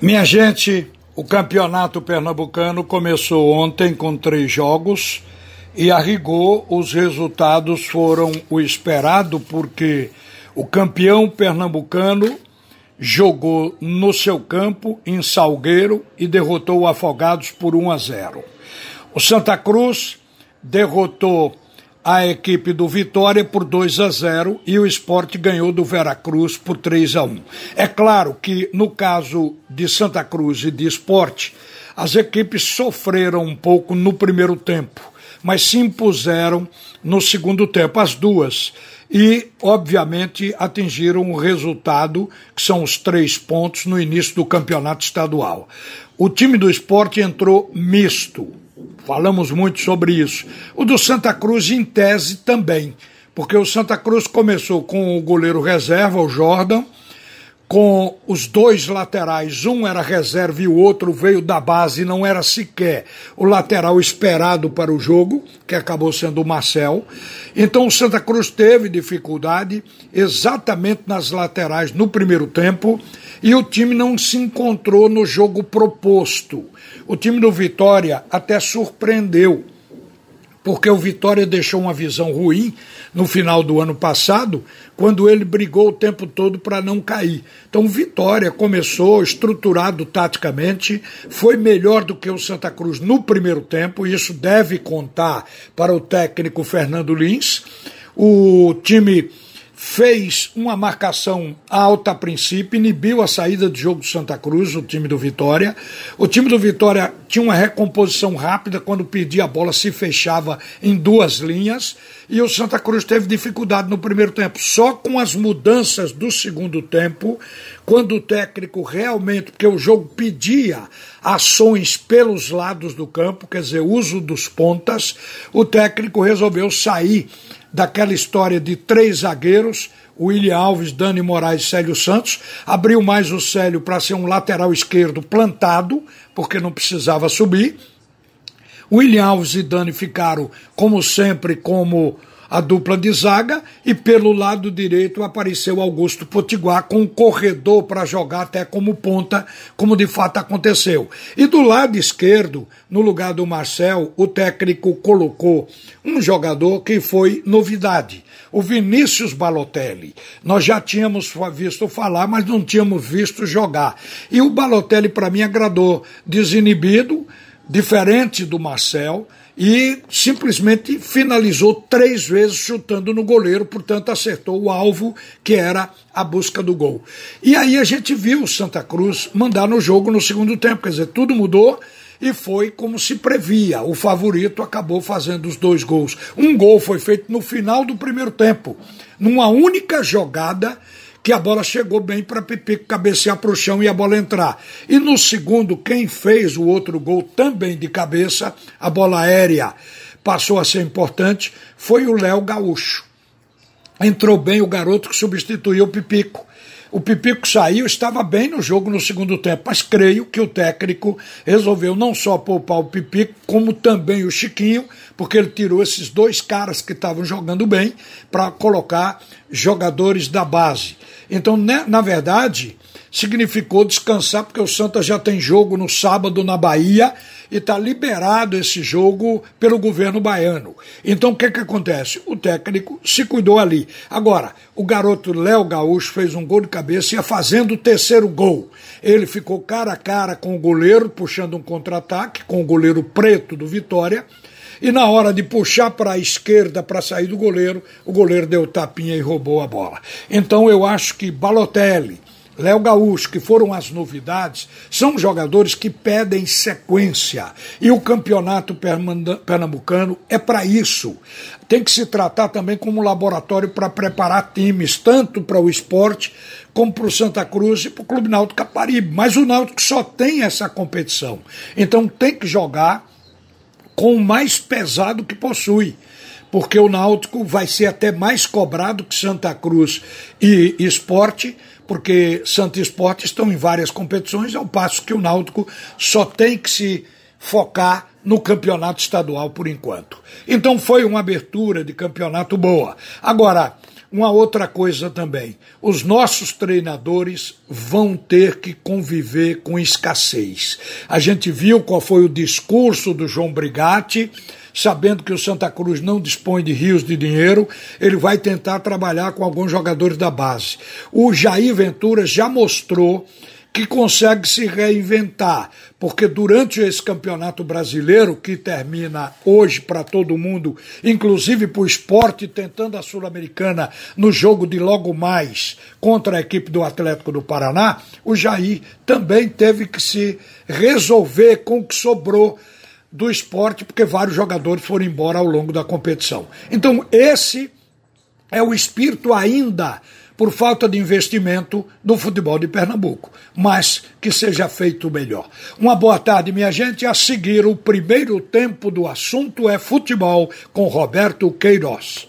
Minha gente, o campeonato pernambucano começou ontem com três jogos e a rigor os resultados foram o esperado porque o campeão pernambucano jogou no seu campo em Salgueiro e derrotou o Afogados por 1 a 0. O Santa Cruz derrotou a equipe do Vitória por 2 a 0 e o esporte ganhou do Veracruz por 3 a 1. É claro que no caso de Santa Cruz e de esporte, as equipes sofreram um pouco no primeiro tempo, mas se impuseram no segundo tempo, as duas. E, obviamente, atingiram o resultado, que são os três pontos no início do campeonato estadual. O time do esporte entrou misto, Falamos muito sobre isso. O do Santa Cruz, em tese, também. Porque o Santa Cruz começou com o goleiro reserva, o Jordan, com os dois laterais, um era reserva e o outro veio da base, não era sequer o lateral esperado para o jogo, que acabou sendo o Marcel. Então o Santa Cruz teve dificuldade exatamente nas laterais no primeiro tempo e o time não se encontrou no jogo proposto. O time do Vitória até surpreendeu, porque o Vitória deixou uma visão ruim no final do ano passado, quando ele brigou o tempo todo para não cair. Então, o Vitória começou estruturado taticamente, foi melhor do que o Santa Cruz no primeiro tempo, e isso deve contar para o técnico Fernando Lins. O time fez uma marcação alta a princípio, inibiu a saída de jogo do Santa Cruz, o time do Vitória. O time do Vitória tinha uma recomposição rápida, quando perdia a bola se fechava em duas linhas, e o Santa Cruz teve dificuldade no primeiro tempo. Só com as mudanças do segundo tempo, quando o técnico realmente, porque o jogo pedia ações pelos lados do campo, quer dizer, uso dos pontas, o técnico resolveu sair daquela história de três zagueiros, William Alves, Dani Moraes e Célio Santos, abriu mais o Célio para ser um lateral esquerdo plantado, porque não precisava subir. William Alves e Dani ficaram, como sempre, como a dupla de zaga e pelo lado direito apareceu Augusto Potiguar com um corredor para jogar até como ponta, como de fato aconteceu. E do lado esquerdo, no lugar do Marcel, o técnico colocou um jogador que foi novidade, o Vinícius Balotelli. Nós já tínhamos visto falar, mas não tínhamos visto jogar. E o Balotelli para mim agradou, desinibido, diferente do Marcel e simplesmente finalizou três vezes chutando no goleiro, portanto acertou o alvo que era a busca do gol. E aí a gente viu o Santa Cruz mandar no jogo no segundo tempo, quer dizer, tudo mudou e foi como se previa. O favorito acabou fazendo os dois gols. Um gol foi feito no final do primeiro tempo, numa única jogada que a bola chegou bem para Pipico cabecear para o chão e a bola entrar. E no segundo, quem fez o outro gol também de cabeça, a bola aérea passou a ser importante, foi o Léo Gaúcho. Entrou bem o garoto que substituiu o Pipico. O Pipico saiu, estava bem no jogo no segundo tempo, mas creio que o técnico resolveu não só poupar o Pipico, como também o Chiquinho, porque ele tirou esses dois caras que estavam jogando bem para colocar jogadores da base. Então, né, na verdade, significou descansar, porque o Santa já tem jogo no sábado na Bahia e está liberado esse jogo pelo governo baiano. Então o que, que acontece? O técnico se cuidou ali. Agora, o garoto Léo Gaúcho fez um gol de cabeça e ia fazendo o terceiro gol. Ele ficou cara a cara com o goleiro, puxando um contra-ataque, com o goleiro preto do Vitória. E na hora de puxar para a esquerda para sair do goleiro, o goleiro deu tapinha e roubou a bola. Então eu acho que Balotelli, Léo Gaúcho, que foram as novidades, são jogadores que pedem sequência. E o campeonato pernambucano é para isso. Tem que se tratar também como laboratório para preparar times, tanto para o esporte como para o Santa Cruz e para o Clube Náutico Caparibe. Mas o Náutico só tem essa competição. Então tem que jogar com o mais pesado que possui porque o Náutico vai ser até mais cobrado que Santa Cruz e Esporte, porque Santa e Esporte estão em várias competições, ao passo que o Náutico só tem que se focar no campeonato estadual por enquanto. Então foi uma abertura de campeonato boa. Agora, uma outra coisa também: os nossos treinadores vão ter que conviver com escassez. A gente viu qual foi o discurso do João Brigatti sabendo que o Santa Cruz não dispõe de rios de dinheiro, ele vai tentar trabalhar com alguns jogadores da base. O Jair Ventura já mostrou que consegue se reinventar, porque durante esse campeonato brasileiro, que termina hoje para todo mundo, inclusive para o esporte, tentando a Sul-Americana no jogo de logo mais contra a equipe do Atlético do Paraná, o Jair também teve que se resolver com o que sobrou do esporte, porque vários jogadores foram embora ao longo da competição. Então, esse é o espírito ainda por falta de investimento do futebol de Pernambuco, mas que seja feito melhor. Uma boa tarde, minha gente. A seguir, o primeiro tempo do assunto é futebol com Roberto Queiroz.